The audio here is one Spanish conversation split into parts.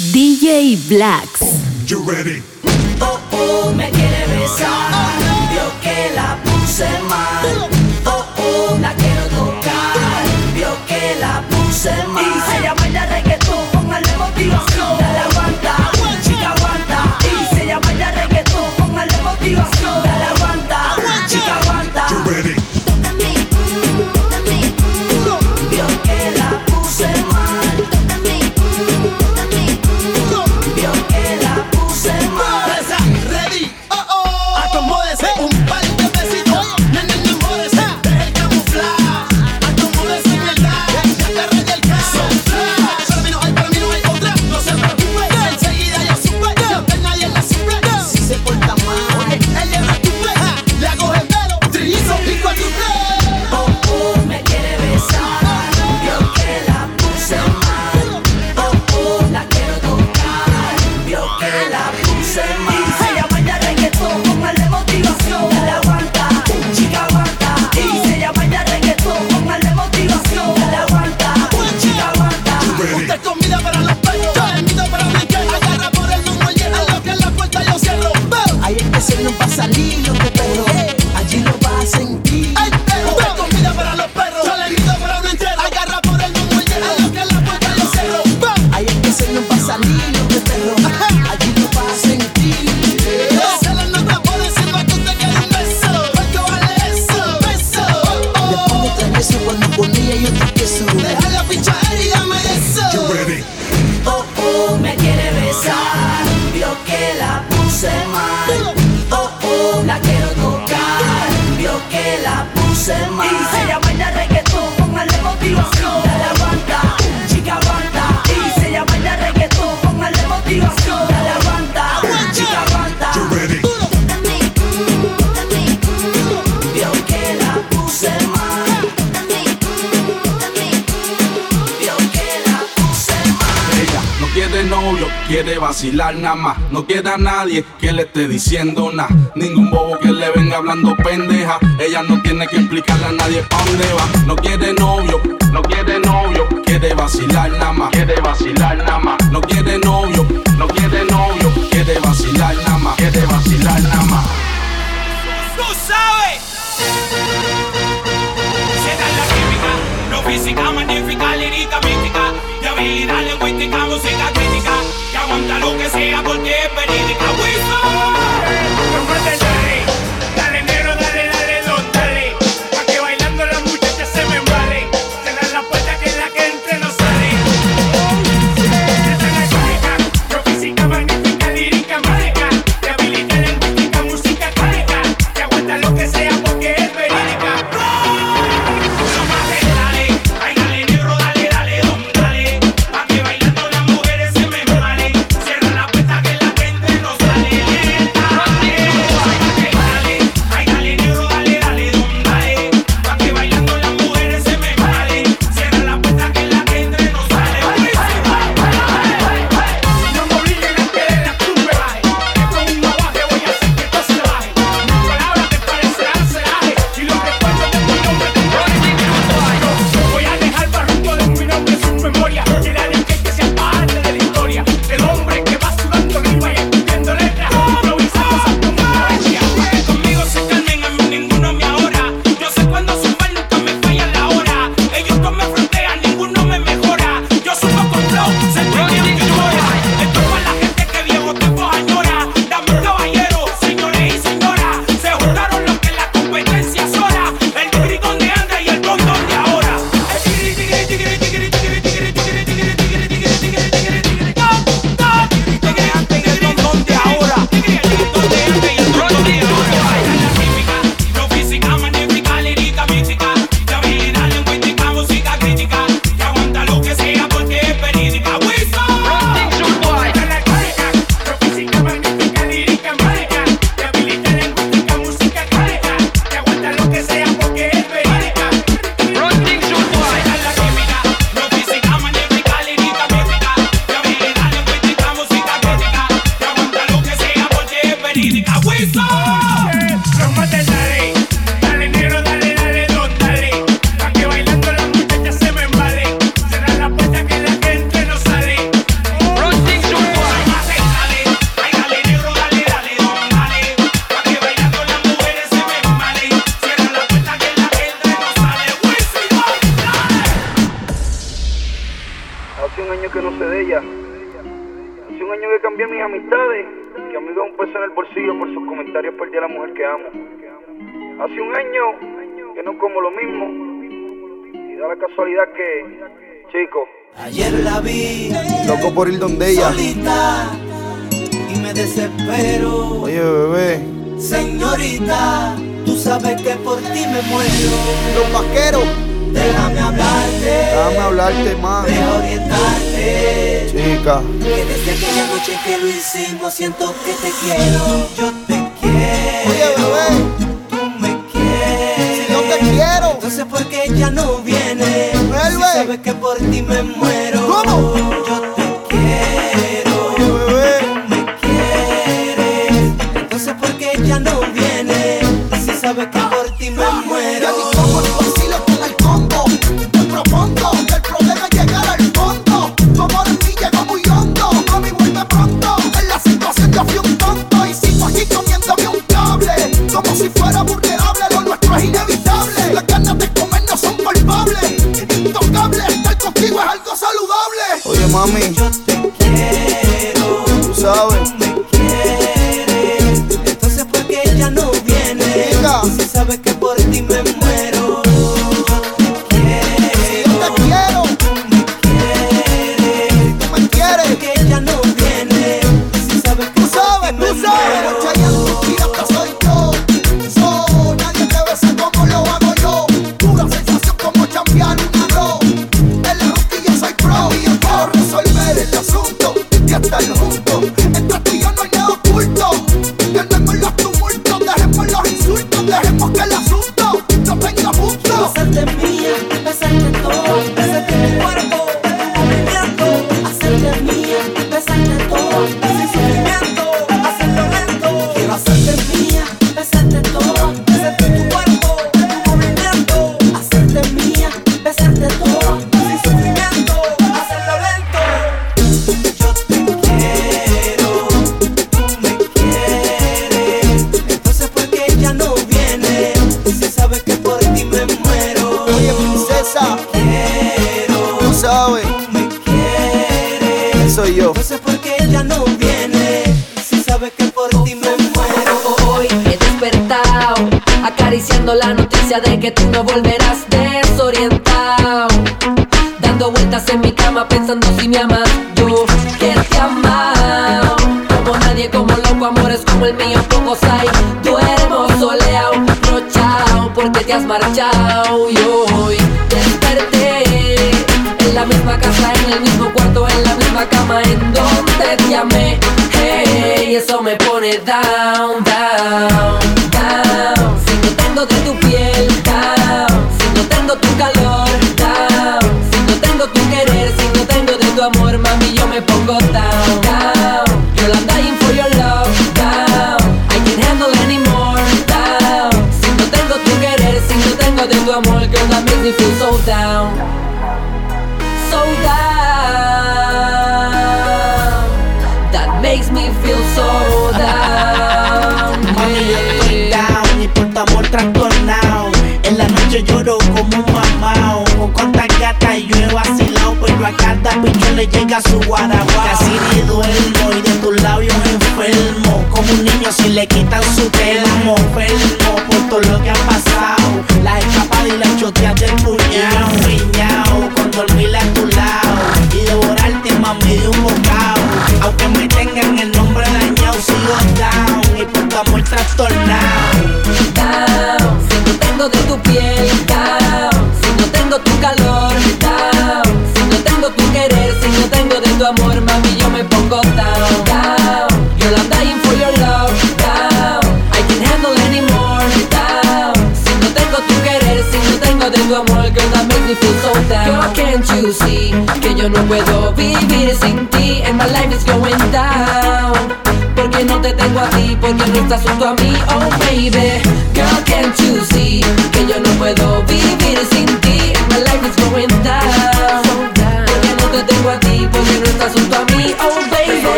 DJ Blacks. You ready? Oh, oh, me quiere besar. Vio que la puse mal. Oh, oh, la quiero tocar. Vio que la puse mal. vacilar nada más. No queda nadie que le esté diciendo nada. Ningún bobo que le venga hablando pendeja. Ella no tiene que explicarle a nadie pa' dónde va. No quiere novio, no quiere novio. Quiere vacilar nada más. Quiere vacilar nada más. No quiere novio, no quiere novio. Quiere vacilar nada más. Quiere vacilar nada más. ¡Tú sabes! Será la química, no física, magnífica, lírica, mítica habilidad lingüística, música crítica. Y aguanta lo que sea porque es verídica. Wilson. La casualidad que, chico. Ayer la vi Loco por ir donde ella. solita y me desespero. Oye, bebé. Señorita, tú sabes que por ti me muero. Los vaqueros. Déjame hablarte, Déjame hablarte más. deja orientarte. Chica. Que desde aquella noche que lo hicimos siento que te quiero. Yo te quiero. Oye, bebé. Tú me quieres. Si yo te quiero. Entonces ¿por qué ella no viene? Que por ti me muero. Sabes, me quieres. soy yo. Entonces ¿por qué ella no viene? Si sabes que por ti me muero. Hoy he despertado acariciando la noticia de que tú no volverás desorientado. Dando vueltas en mi cama pensando si me amas. Yo que te amado. Como nadie, como loco, amores como el mío, pocos hay. Duermo soleado, rochao, porque te has marchado. La cama, en donde te amé. Hey, eso me pone down, down, down. Si no tengo de tu piel, down. Si no tengo tu calor, down. Si no tengo tu querer, si no tengo de tu amor, mami, yo me pongo down, down. Girl, I'm dying for your love, down. I can't handle anymore, down. Si no tengo tu querer, si no tengo de tu amor, girl, that makes me feel so down. So down. Makes me feel so down. Mami, yo estoy down y por tu amor trastornado. En la noche lloro como un mamao. Con cuantas gatas yo he vacilado, pero a cada picho le llega su guaraguao. Casi ni duermo y de tus labios enfermo. Como un niño si le quitan su termo. Enfermo por todo lo que ha pasado. Las escapadas y las choteas del puñao. Piñao con dormir a tu lado. Y devorarte mami de un bocado. Aunque me que yo no puedo vivir sin ti? And my life is going down. Porque no te tengo a ti, porque no estás junto a mí, oh baby Girl, can't you see que yo no puedo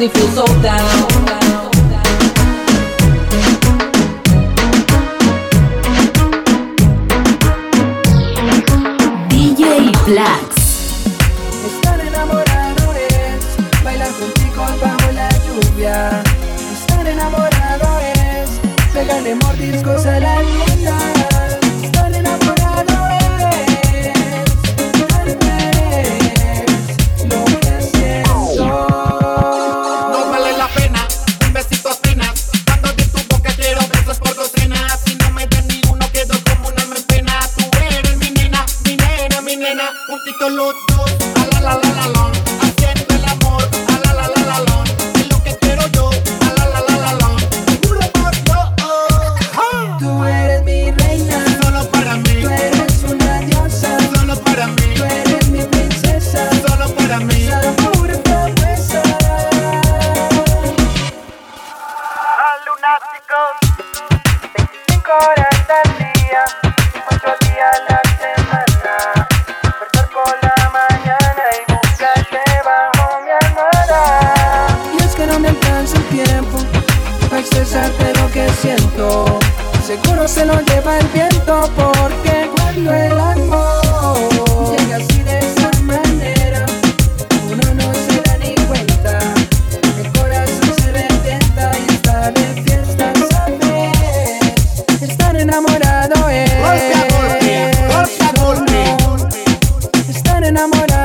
cause it feels so down. Blacks. Estar con chicos bajo la lluvia. Estar enamorado es pegarle mordiscos a la luz. enamorado.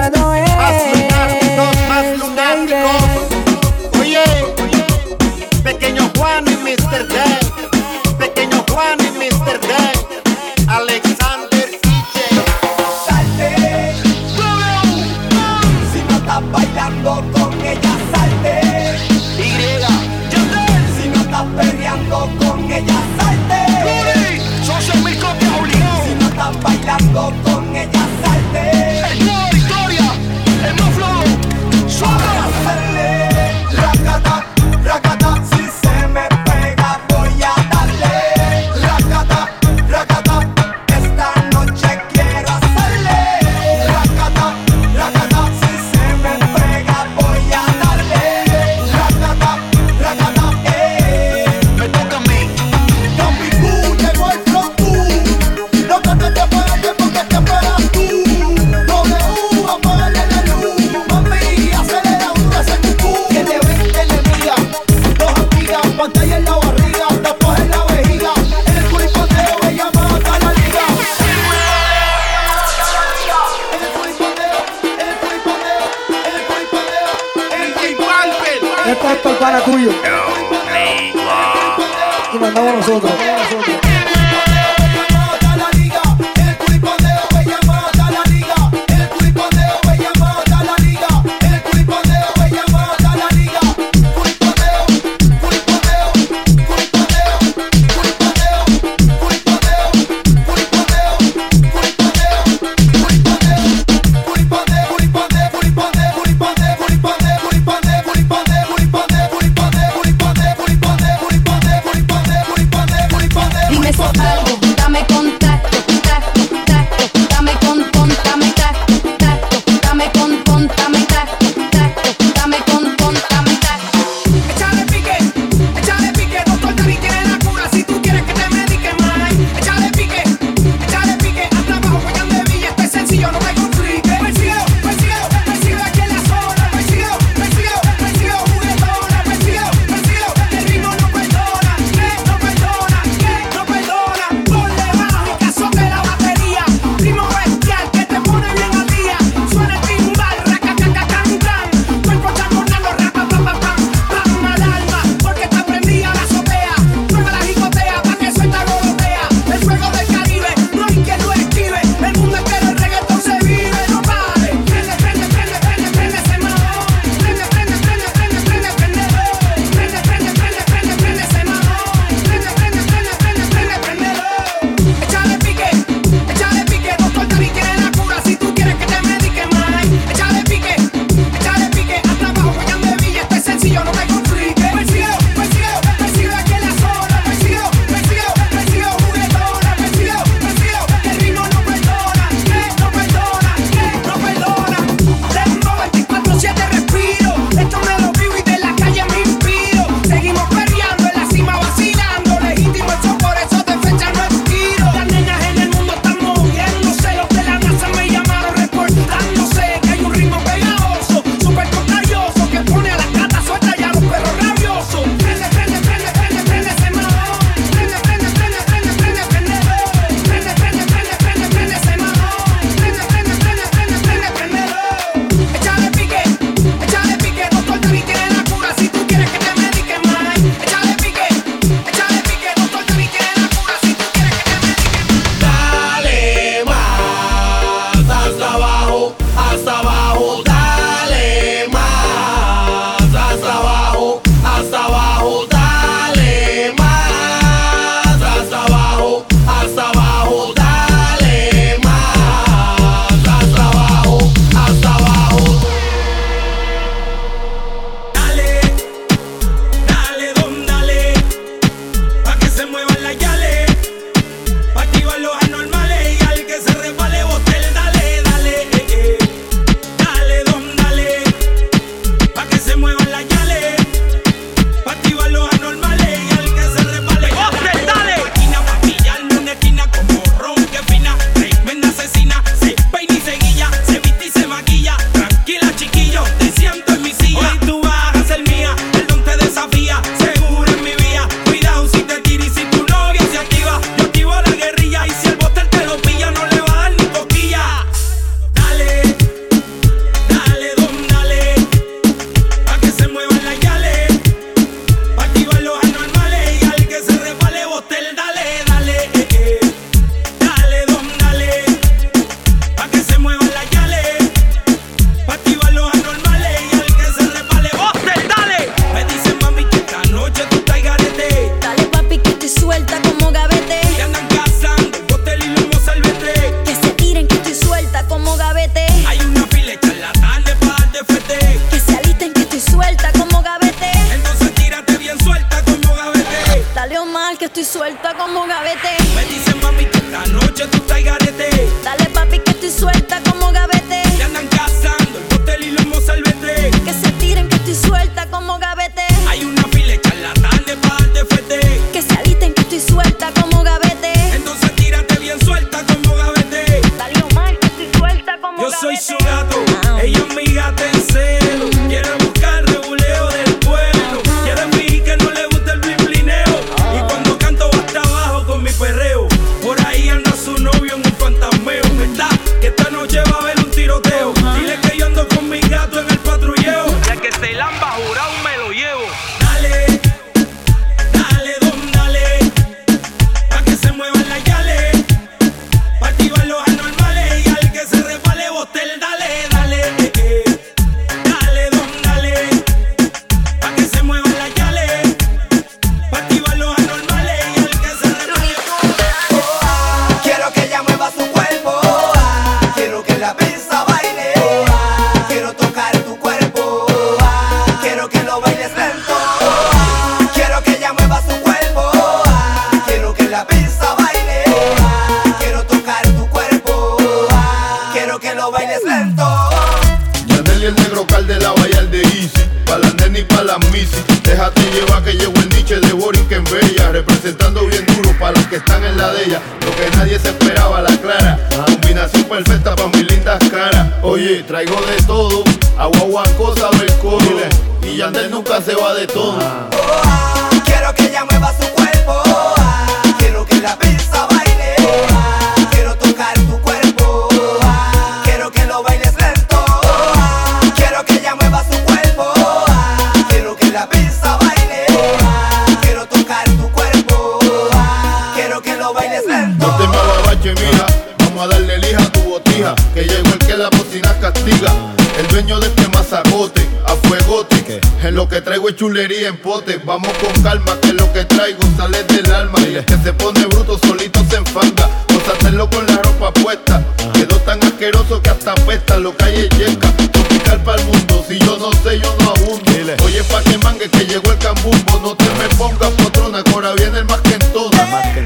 que llegó el que la bocina castiga. El dueño de este mazagote, a fuegote. En lo que traigo es chulería en pote. Vamos con calma, que lo que traigo sale del alma. Y el que se pone bruto solito se enfanga. Vamos a hacerlo con la ropa puesta. Quedó tan asqueroso que hasta apesta lo calle yeca. Tropical para el mundo, si yo no sé, yo no abundo. Oye, pa' que mangue, que llegó el cambumbo. No te me pongas patrona, ahora viene el más que.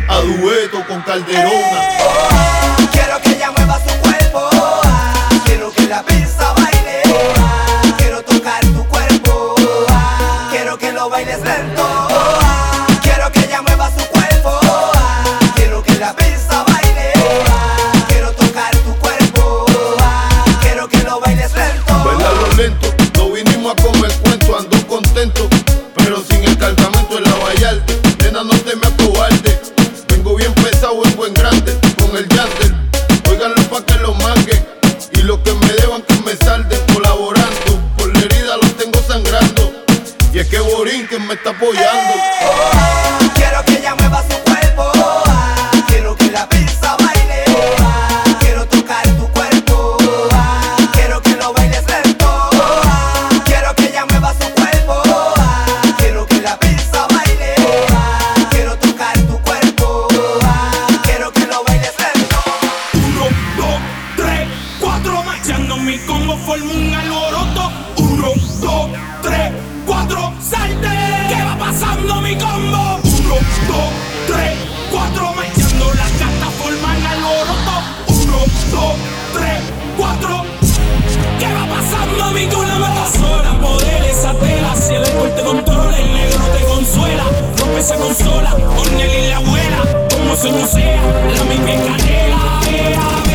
A dueto con Calderona. quiero que ella mueva su cuerpo. Quiero que la pizza baile. Quiero tocar tu cuerpo. Quiero que lo bailes lento. Quiero que ella mueva su cuerpo. Quiero que la pizza baile. Quiero tocar tu cuerpo. Quiero que lo bailes lento. Uno, dos, tres, cuatro. Machando mi combo formo un alboroto. Uno, dos, dos, tres, cuatro, mechando la plataforma en el oroto. Uno, dos, tres, cuatro. ¿Qué va pasando, a mí? Tú la matas sola, poder esa tela. Si el alcohol te controla, el negro te consuela. Rompe esa consola, Ornel y la abuela. Como se musea, la misma canela.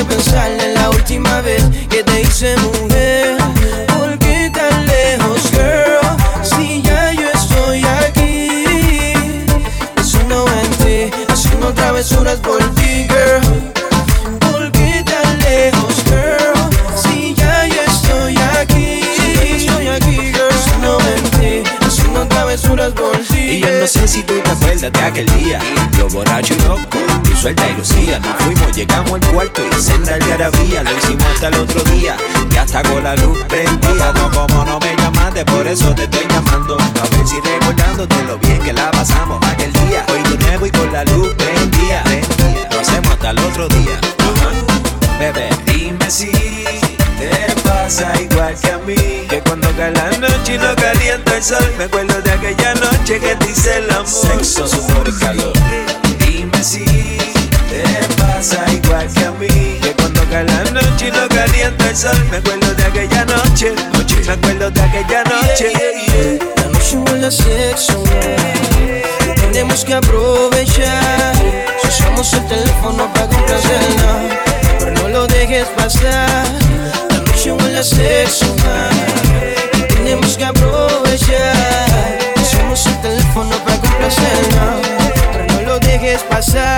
De pensar en la última vez que te hice mujer. ¿Por qué tan lejos, girl? Si ya yo estoy aquí. Pensando en ti, haciendo travesuras por ti, girl. ¿Por qué tan lejos, girl? Si ya yo estoy aquí. Aquí, girl. Pensando en ti, haciendo travesuras por ti. Y yo no sé si tú te acuerdas de aquel día Yo borracho y y suelta y lucía. Nos fuimos, llegamos al cuarto y senda el garabía Lo hicimos hasta el otro día. Y hasta con la luz prendida. No como no me llamaste, por eso te estoy llamando. A ver si recordándote lo bien que la pasamos aquel día. Hoy de nuevo y con la luz prendida. Lo hacemos hasta el otro día. Bebé, dime si te pasa igual que a mí. Que cuando cae la noche y no calienta el sol Me acuerdo de aquella noche que te hice el amor. Sexo, sudor y calor Si te pasa igual que a mí Que cuando cae la noche y no calienta el sol Me acuerdo de aquella noche, noche. Me acuerdo de aquella noche La noche huele a sexo, yeah. Tenemos que aprovechar. Si usamos el teléfono para complacerla, pero no lo dejes pasar. La noche huele a sexo. Tenemos que aprovechar. Usamos el teléfono para complacerla, lo dejes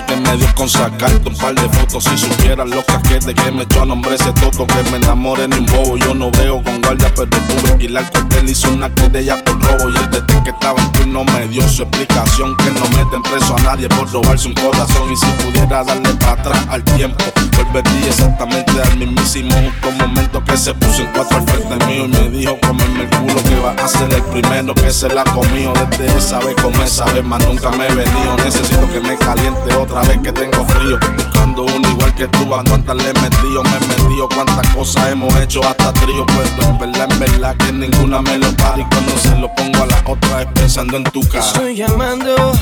que me dio con sacarte un par de fotos Si supieras lo que de que me echó a nombre ese toto Que me enamore ni un bobo. Yo no veo con guardia pero pude alquilar con él Hizo una querella por robo. Y el desde que estaba en turno me dio su explicación Que no meten preso a nadie por robarse un corazón. Y si pudiera darle para atrás al tiempo Volvería exactamente al mismísimo. Justo momento Que se puso en cuatro al frente mío Y me dijo comerme el culo que va a ser el primero que se la comió. Desde esa vez con esa vez más nunca me he venido. Necesito que me caliente otra vez que tengo frío Buscando uno igual que tú, a cuántas le he metido Me he metido, cuántas cosas hemos hecho hasta trío Pero en verdad, en verdad que ninguna me lo para Y cuando se lo pongo a la otra es pensando en tu cara Estoy llamando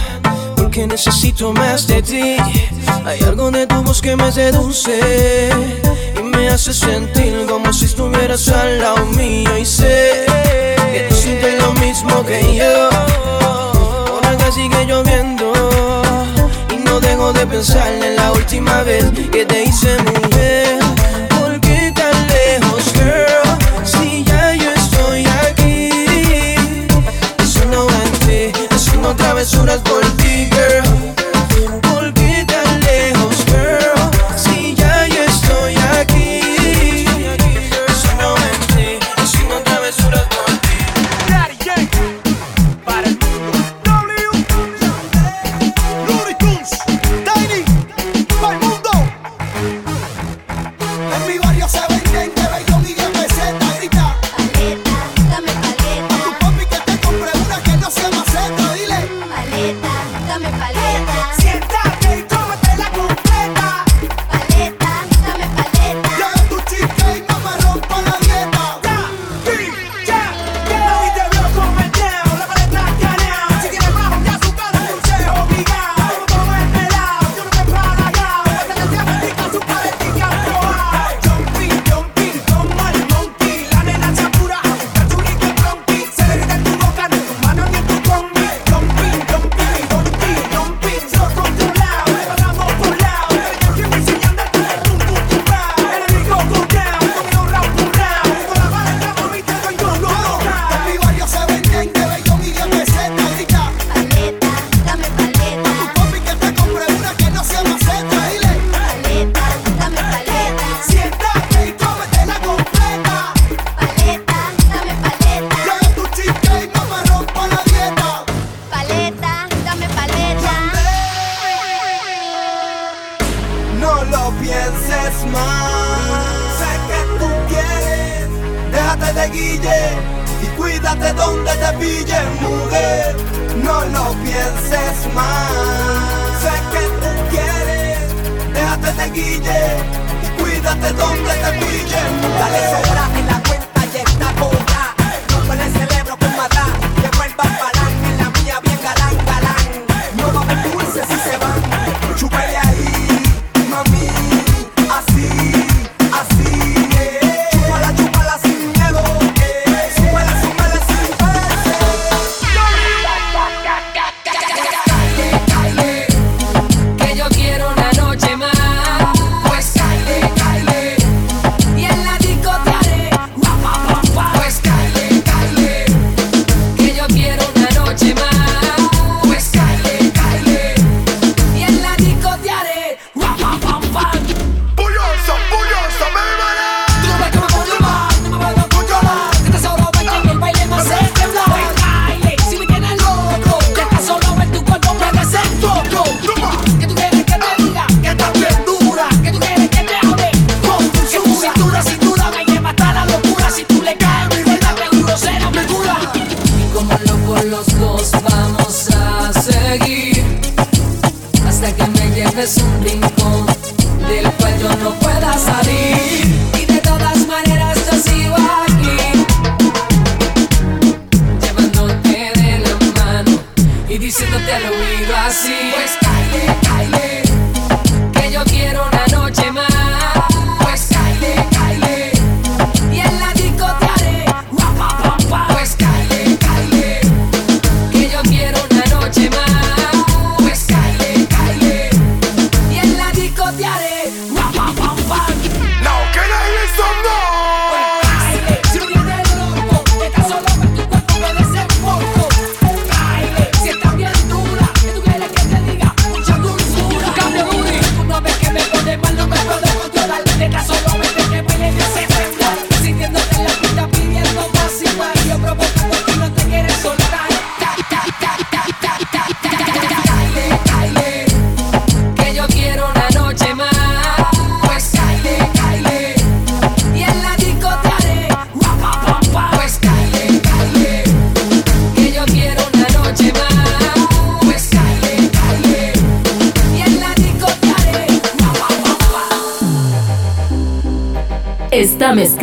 porque necesito más de ti. Hay algo de tu voz que me seduce y me hace sentir como si estuvieras al lado mío. Y sé que tú sientes lo mismo que yo. Por acá sigue lloviendo de pensar en la última vez que te hice mujer.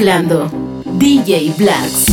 DJ Blacks.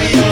Aquí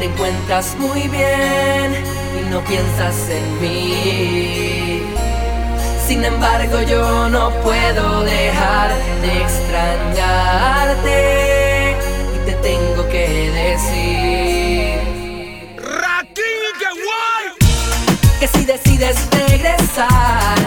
te encuentras muy bien y no piensas en mí. Sin embargo, yo no puedo dejar de extrañarte y te tengo que decir. Ratín de guay! Que si decides regresar